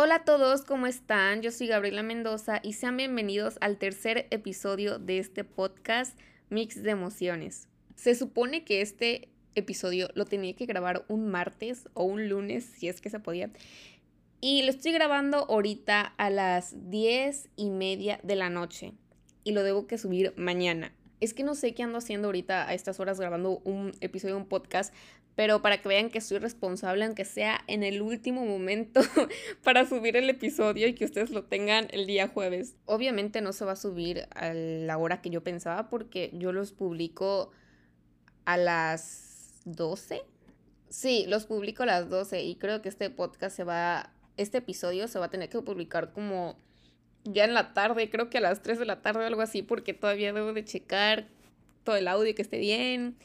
Hola a todos, ¿cómo están? Yo soy Gabriela Mendoza y sean bienvenidos al tercer episodio de este podcast Mix de Emociones. Se supone que este episodio lo tenía que grabar un martes o un lunes, si es que se podía. Y lo estoy grabando ahorita a las diez y media de la noche. Y lo debo que subir mañana. Es que no sé qué ando haciendo ahorita a estas horas grabando un episodio de un podcast, pero para que vean que soy responsable, aunque sea en el último momento, para subir el episodio y que ustedes lo tengan el día jueves. Obviamente no se va a subir a la hora que yo pensaba porque yo los publico a las 12. Sí, los publico a las 12 y creo que este podcast se va, este episodio se va a tener que publicar como ya en la tarde, creo que a las 3 de la tarde o algo así, porque todavía debo de checar todo el audio que esté bien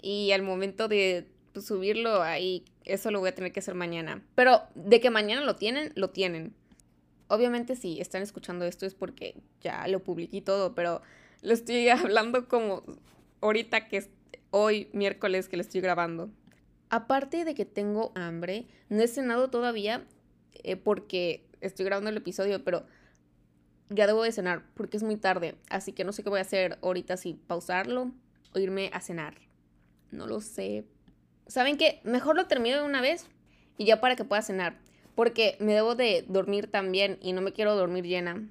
y al momento de pues, subirlo ahí, eso lo voy a tener que hacer mañana. Pero de que mañana lo tienen, lo tienen. Obviamente si están escuchando esto es porque ya lo publiqué todo, pero lo estoy hablando como ahorita que es hoy miércoles que lo estoy grabando. Aparte de que tengo hambre, no he cenado todavía eh, porque estoy grabando el episodio, pero ya debo de cenar porque es muy tarde, así que no sé qué voy a hacer ahorita si pausarlo o irme a cenar. No lo sé, ¿saben qué? Mejor lo termino de una vez y ya para que pueda cenar. Porque me debo de dormir también y no me quiero dormir llena.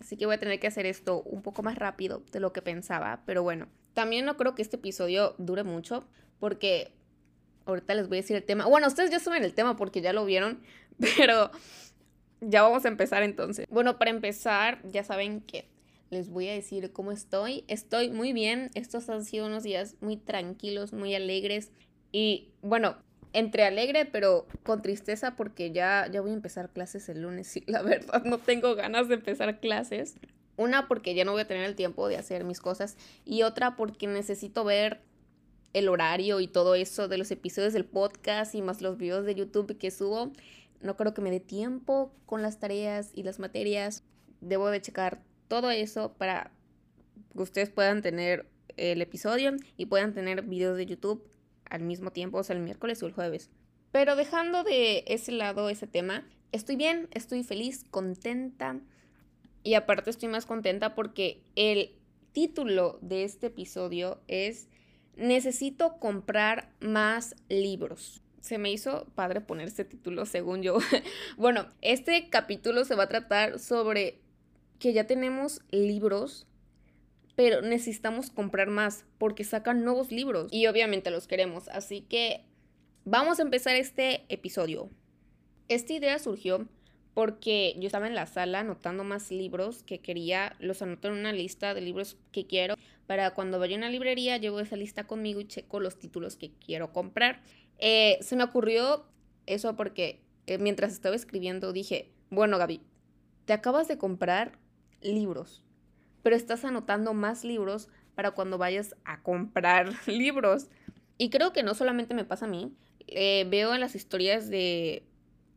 Así que voy a tener que hacer esto un poco más rápido de lo que pensaba. Pero bueno, también no creo que este episodio dure mucho porque ahorita les voy a decir el tema. Bueno, ustedes ya saben el tema porque ya lo vieron, pero ya vamos a empezar entonces. Bueno, para empezar, ya saben que les voy a decir cómo estoy. Estoy muy bien. Estos han sido unos días muy tranquilos, muy alegres. Y bueno, entre alegre, pero con tristeza porque ya, ya voy a empezar clases el lunes. Y la verdad no tengo ganas de empezar clases. Una porque ya no voy a tener el tiempo de hacer mis cosas. Y otra porque necesito ver el horario y todo eso de los episodios del podcast y más los videos de YouTube que subo. No creo que me dé tiempo con las tareas y las materias. Debo de checar todo eso para que ustedes puedan tener el episodio y puedan tener videos de YouTube al mismo tiempo, o sea, el miércoles o el jueves. Pero dejando de ese lado ese tema, estoy bien, estoy feliz, contenta. Y aparte estoy más contenta porque el título de este episodio es Necesito comprar más libros. Se me hizo padre poner este título según yo. bueno, este capítulo se va a tratar sobre que ya tenemos libros pero necesitamos comprar más porque sacan nuevos libros y obviamente los queremos. Así que vamos a empezar este episodio. Esta idea surgió porque yo estaba en la sala anotando más libros que quería, los anoto en una lista de libros que quiero. Para cuando vaya a una librería, llevo esa lista conmigo y checo los títulos que quiero comprar. Eh, se me ocurrió eso porque eh, mientras estaba escribiendo dije, bueno Gaby, te acabas de comprar libros pero estás anotando más libros para cuando vayas a comprar libros. Y creo que no solamente me pasa a mí, eh, veo en las historias de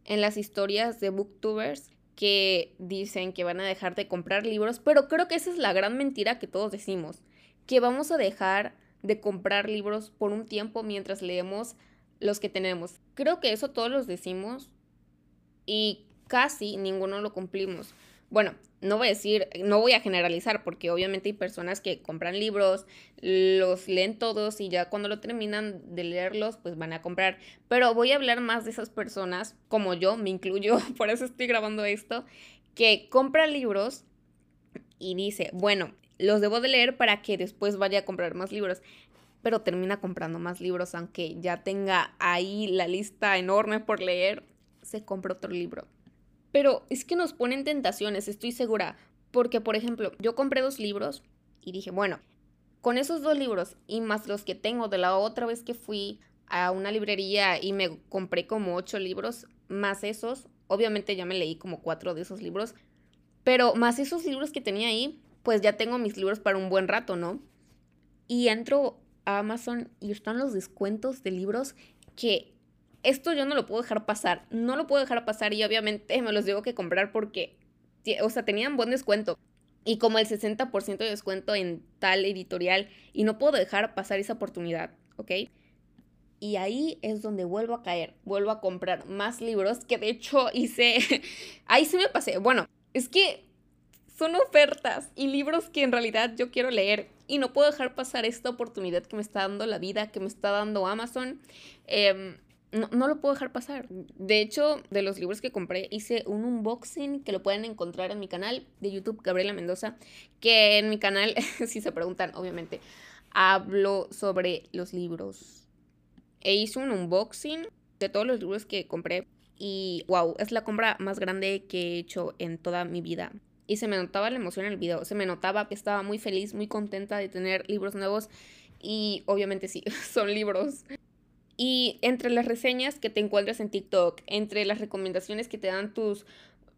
en las historias de booktubers que dicen que van a dejar de comprar libros, pero creo que esa es la gran mentira que todos decimos, que vamos a dejar de comprar libros por un tiempo mientras leemos los que tenemos. Creo que eso todos los decimos y casi ninguno lo cumplimos. Bueno, no voy a decir, no voy a generalizar, porque obviamente hay personas que compran libros, los leen todos y ya cuando lo terminan de leerlos, pues van a comprar. Pero voy a hablar más de esas personas, como yo, me incluyo, por eso estoy grabando esto, que compra libros y dice, bueno, los debo de leer para que después vaya a comprar más libros. Pero termina comprando más libros, aunque ya tenga ahí la lista enorme por leer, se compra otro libro. Pero es que nos ponen tentaciones, estoy segura. Porque, por ejemplo, yo compré dos libros y dije, bueno, con esos dos libros y más los que tengo de la otra vez que fui a una librería y me compré como ocho libros, más esos, obviamente ya me leí como cuatro de esos libros, pero más esos libros que tenía ahí, pues ya tengo mis libros para un buen rato, ¿no? Y entro a Amazon y están los descuentos de libros que esto yo no lo puedo dejar pasar, no lo puedo dejar pasar y obviamente me los digo que comprar porque, o sea, tenían buen descuento y como el 60% de descuento en tal editorial y no puedo dejar pasar esa oportunidad, ¿ok? Y ahí es donde vuelvo a caer, vuelvo a comprar más libros, que de hecho hice, ahí sí me pasé. Bueno, es que son ofertas y libros que en realidad yo quiero leer y no puedo dejar pasar esta oportunidad que me está dando la vida, que me está dando Amazon. Em, no, no, lo puedo dejar pasar. De hecho, de los libros que compré, hice un unboxing que lo pueden encontrar en mi canal de YouTube, Gabriela Mendoza, que en mi canal, si se preguntan, obviamente, hablo sobre los libros. E hice un unboxing de todos los libros que compré y wow, es la compra más grande que he hecho en toda mi vida y se me notaba la emoción en el video, se me notaba que estaba muy feliz, muy contenta de tener libros nuevos y obviamente sí, son libros. Y entre las reseñas que te encuentras en TikTok, entre las recomendaciones que te dan tus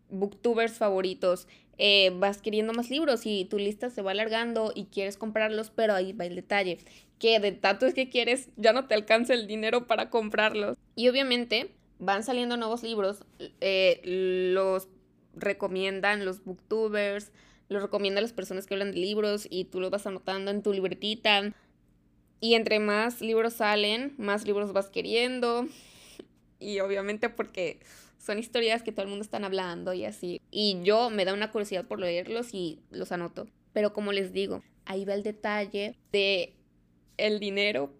booktubers favoritos, eh, vas queriendo más libros y tu lista se va alargando y quieres comprarlos, pero ahí va el detalle, que de tanto es que quieres ya no te alcanza el dinero para comprarlos. Y obviamente van saliendo nuevos libros, eh, los recomiendan los booktubers, los recomiendan las personas que hablan de libros y tú los vas anotando en tu libretita. Y entre más libros salen, más libros vas queriendo. Y obviamente porque son historias que todo el mundo están hablando y así. Y yo me da una curiosidad por leerlos y los anoto. Pero como les digo, ahí va el detalle de el dinero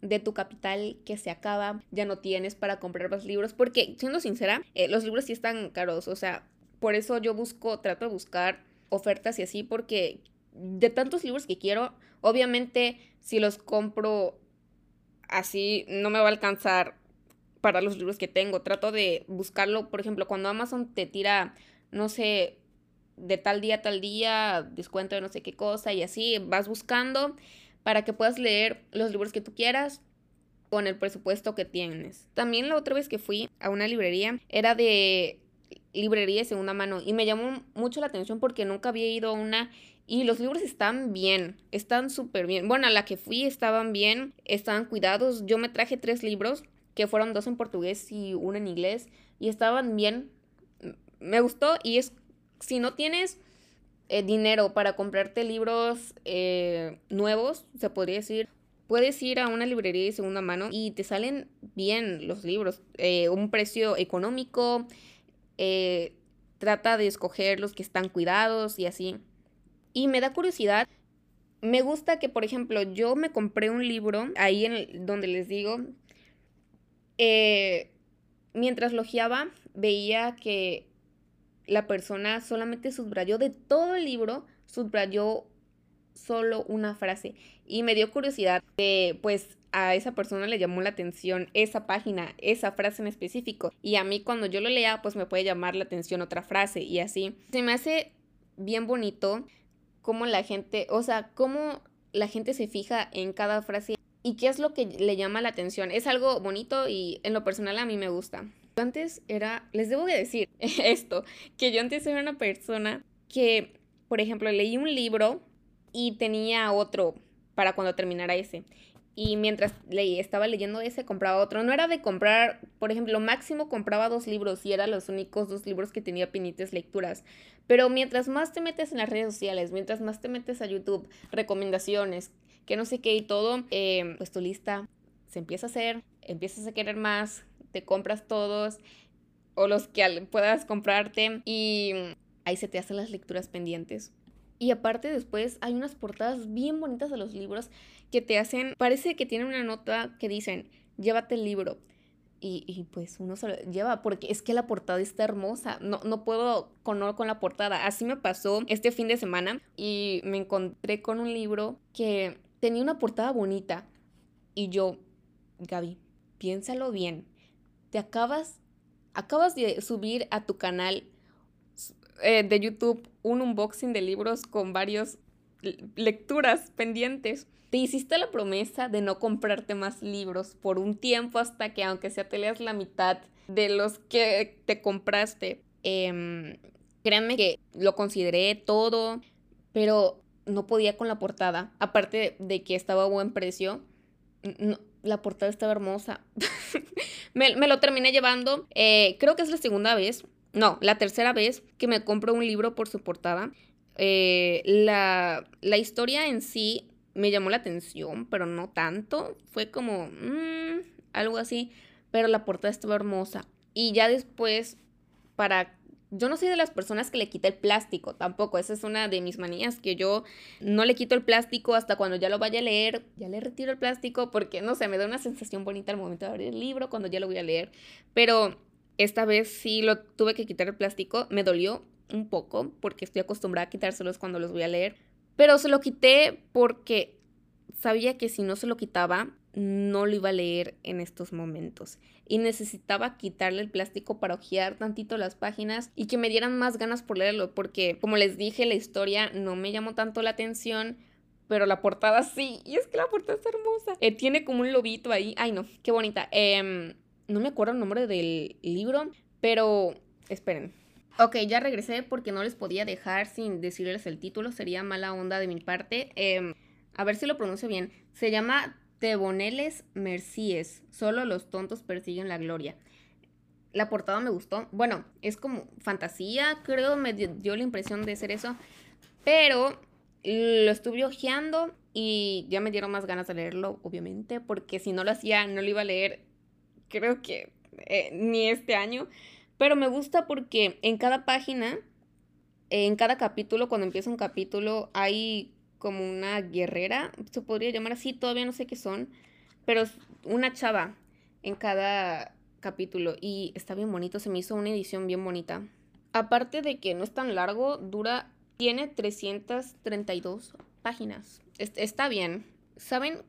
de tu capital que se acaba, ya no tienes para comprar más libros, porque siendo sincera, eh, los libros sí están caros, o sea, por eso yo busco, trato de buscar ofertas y así, porque de tantos libros que quiero, obviamente si los compro así no me va a alcanzar para los libros que tengo. Trato de buscarlo, por ejemplo, cuando Amazon te tira, no sé, de tal día a tal día, descuento de no sé qué cosa y así, vas buscando para que puedas leer los libros que tú quieras con el presupuesto que tienes. También la otra vez que fui a una librería era de librería de segunda mano y me llamó mucho la atención porque nunca había ido a una y los libros están bien, están súper bien. Bueno, a la que fui estaban bien, estaban cuidados. Yo me traje tres libros, que fueron dos en portugués y uno en inglés, y estaban bien. Me gustó y es, si no tienes eh, dinero para comprarte libros eh, nuevos, se podría decir, puedes ir a una librería de segunda mano y te salen bien los libros, eh, un precio económico eh, trata de escoger los que están cuidados y así. Y me da curiosidad. Me gusta que, por ejemplo, yo me compré un libro ahí en donde les digo, eh, mientras logiaba, veía que la persona solamente subrayó de todo el libro, subrayó solo una frase. Y me dio curiosidad de, pues, a esa persona le llamó la atención esa página, esa frase en específico. Y a mí cuando yo lo lea, pues me puede llamar la atención otra frase y así. Se me hace bien bonito cómo la gente, o sea, cómo la gente se fija en cada frase y qué es lo que le llama la atención. Es algo bonito y en lo personal a mí me gusta. Antes era, les debo de decir esto, que yo antes era una persona que, por ejemplo, leí un libro y tenía otro para cuando terminara ese y mientras leí, estaba leyendo ese, compraba otro. No era de comprar, por ejemplo, máximo compraba dos libros y eran los únicos dos libros que tenía pendientes lecturas. Pero mientras más te metes en las redes sociales, mientras más te metes a YouTube, recomendaciones, que no sé qué y todo, eh, pues tu lista se empieza a hacer, empiezas a querer más, te compras todos o los que puedas comprarte y ahí se te hacen las lecturas pendientes. Y aparte después hay unas portadas bien bonitas de los libros que te hacen, parece que tienen una nota que dicen, llévate el libro. Y, pues uno se lo lleva porque es que la portada está hermosa. No, no puedo con, con la portada. Así me pasó este fin de semana y me encontré con un libro que tenía una portada bonita. Y yo, Gaby, piénsalo bien. Te acabas, acabas de subir a tu canal eh, de YouTube un unboxing de libros con varias lecturas pendientes. Te hiciste la promesa de no comprarte más libros por un tiempo hasta que aunque sea te leas la mitad de los que te compraste. Eh, créanme que lo consideré todo, pero no podía con la portada. Aparte de que estaba a buen precio, la portada estaba hermosa. me, lo terminé llevando. Eh, creo que es la segunda vez no, la tercera vez que me compro un libro por su portada. Eh, la, historia en sí me llamó la atención, pero no tanto. Fue como, mmm, algo así. Pero la portada estaba hermosa. Y ya después, para yo no soy de las personas que le quita el plástico, tampoco. Esa es una de mis manías, que yo no le quito el plástico hasta cuando ya lo vaya a leer. Ya le retiro el plástico porque, no sé, me da una sensación bonita al momento de abrir el libro, cuando ya lo voy a leer. Pero esta vez sí lo tuve que quitar el plástico. Me dolió un poco porque estoy acostumbrada a quitárselos cuando los voy a leer. Pero se lo quité porque sabía que si no se lo quitaba, no lo iba a leer en estos momentos y necesitaba quitarle el plástico para ojear tantito las páginas y que me dieran más ganas por leerlo, porque como les dije, la historia no me llamó tanto la atención, pero la portada sí, y es que la portada está hermosa. Eh, tiene como un lobito ahí, ay no, qué bonita. Em, no me acuerdo el nombre del libro, pero esperen. Ok, ya regresé porque no les podía dejar sin decirles el título, sería mala onda de mi parte. Em, a ver si lo pronuncio bien. Se llama Teboneles Mercies, solo los tontos persiguen la gloria. La portada me gustó. Bueno, es como fantasía, creo, me dio la impresión de ser eso. Pero lo estuve hojeando y ya me dieron más ganas de leerlo, obviamente, porque si no lo hacía, no lo iba a leer, creo que eh, ni este año. Pero me gusta porque en cada página, en cada capítulo, cuando empieza un capítulo, hay como una guerrera, se podría llamar así, todavía no sé qué son, pero es una chava en cada capítulo y está bien bonito, se me hizo una edición bien bonita. Aparte de que no es tan largo, dura, tiene 332 páginas. está bien. ¿Saben?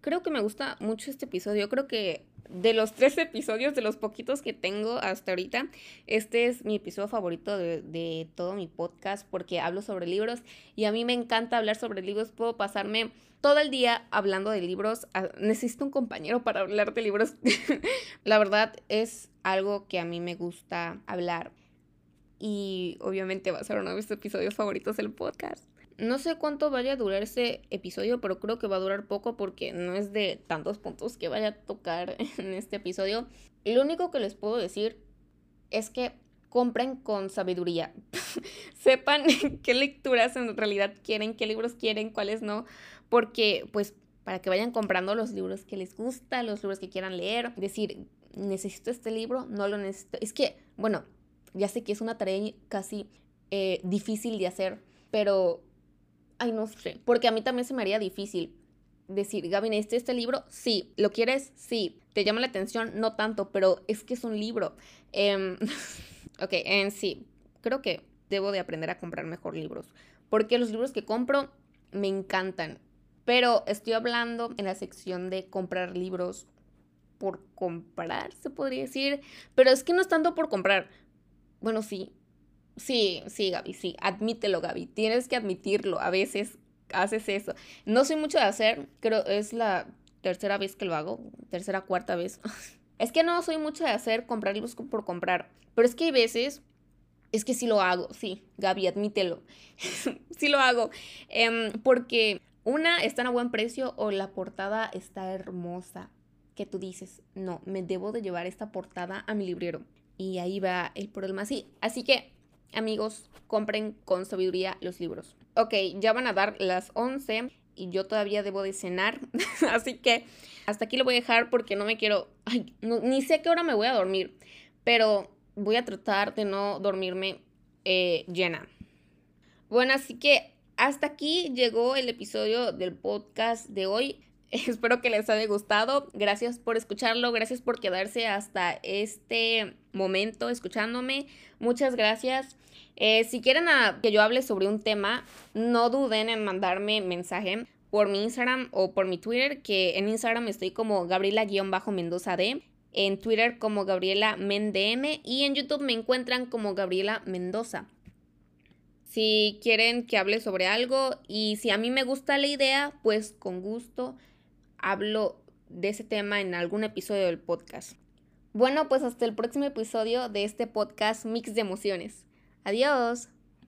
Creo que me gusta mucho este episodio. Creo que de los tres episodios, de los poquitos que tengo hasta ahorita, este es mi episodio favorito de, todo mi podcast porque hablo sobre libros y a mí me encanta hablar sobre libros. Puedo pasarme todo el día hablando de libros. Ah, necesito un compañero para hablar de libros. La verdad es algo que a mí me gusta hablar. Y obviamente va a ser uno de mis episodios favoritos del podcast. No sé cuánto vaya a durar ese episodio, pero creo que va a durar poco porque no es de tantos puntos que vaya a tocar en este episodio. Lo único que les puedo decir es que compren con sabiduría. Sepan qué lecturas en realidad quieren, qué libros quieren, cuáles no, porque pues para que vayan comprando los libros que les gusta, los libros que quieran leer, decir, necesito este libro, no lo necesito. Es que, bueno, ya sé que es una tarea casi eh, difícil de hacer, pero Ay, no sé. Porque a mí también se me haría difícil decir, Gaby, ¿necesitas este libro? Sí. ¿Lo quieres? Sí. ¿Te llama la atención? No tanto, pero es que es un libro. Em, ok, en sí. Creo que debo de aprender a comprar mejor libros. Porque los libros que compro me encantan. Pero estoy hablando en la sección de comprar libros por comprar, se podría decir. Pero es que no es tanto por comprar. Bueno, sí, Sí, sí, Gaby, sí, admítelo, Gaby. Tienes que admitirlo. A veces haces eso. No soy mucho de hacer, creo es la tercera vez que lo hago, tercera, cuarta vez. es que no soy mucho de hacer comprar libros por comprar. Pero es que hay veces, es que sí lo hago, sí, Gaby, admítelo. sí lo hago. Em, porque una está a buen precio o la portada está hermosa. Que tú dices, no, me debo de llevar esta portada a mi librero. Y ahí va el problema. Sí, así que amigos, compren con sabiduría los libros. Ok, ya van a dar las 11 y yo todavía debo de cenar, así que hasta aquí lo voy a dejar porque no me quiero, ay, ni sé qué hora me voy a dormir, pero voy a tratar de no dormirme eh, llena. Bueno, así que hasta aquí llegó el episodio del podcast de hoy. Espero que les haya gustado. Gracias por escucharlo. Gracias por quedarse hasta este momento escuchándome. Muchas gracias. Eh, si quieren que yo hable sobre un tema, no duden en mandarme mensaje por mi Instagram o por mi Twitter, que en Instagram estoy como Gabriela-Mendoza D, en Twitter como Gabriela Mendm y en YouTube me encuentran como Gabriela Mendoza. Si quieren que hable sobre algo y si a mí me gusta la idea, pues con gusto hablo de ese tema en algún episodio del podcast. Bueno, pues hasta el próximo episodio de este podcast Mix de Emociones. Adiós.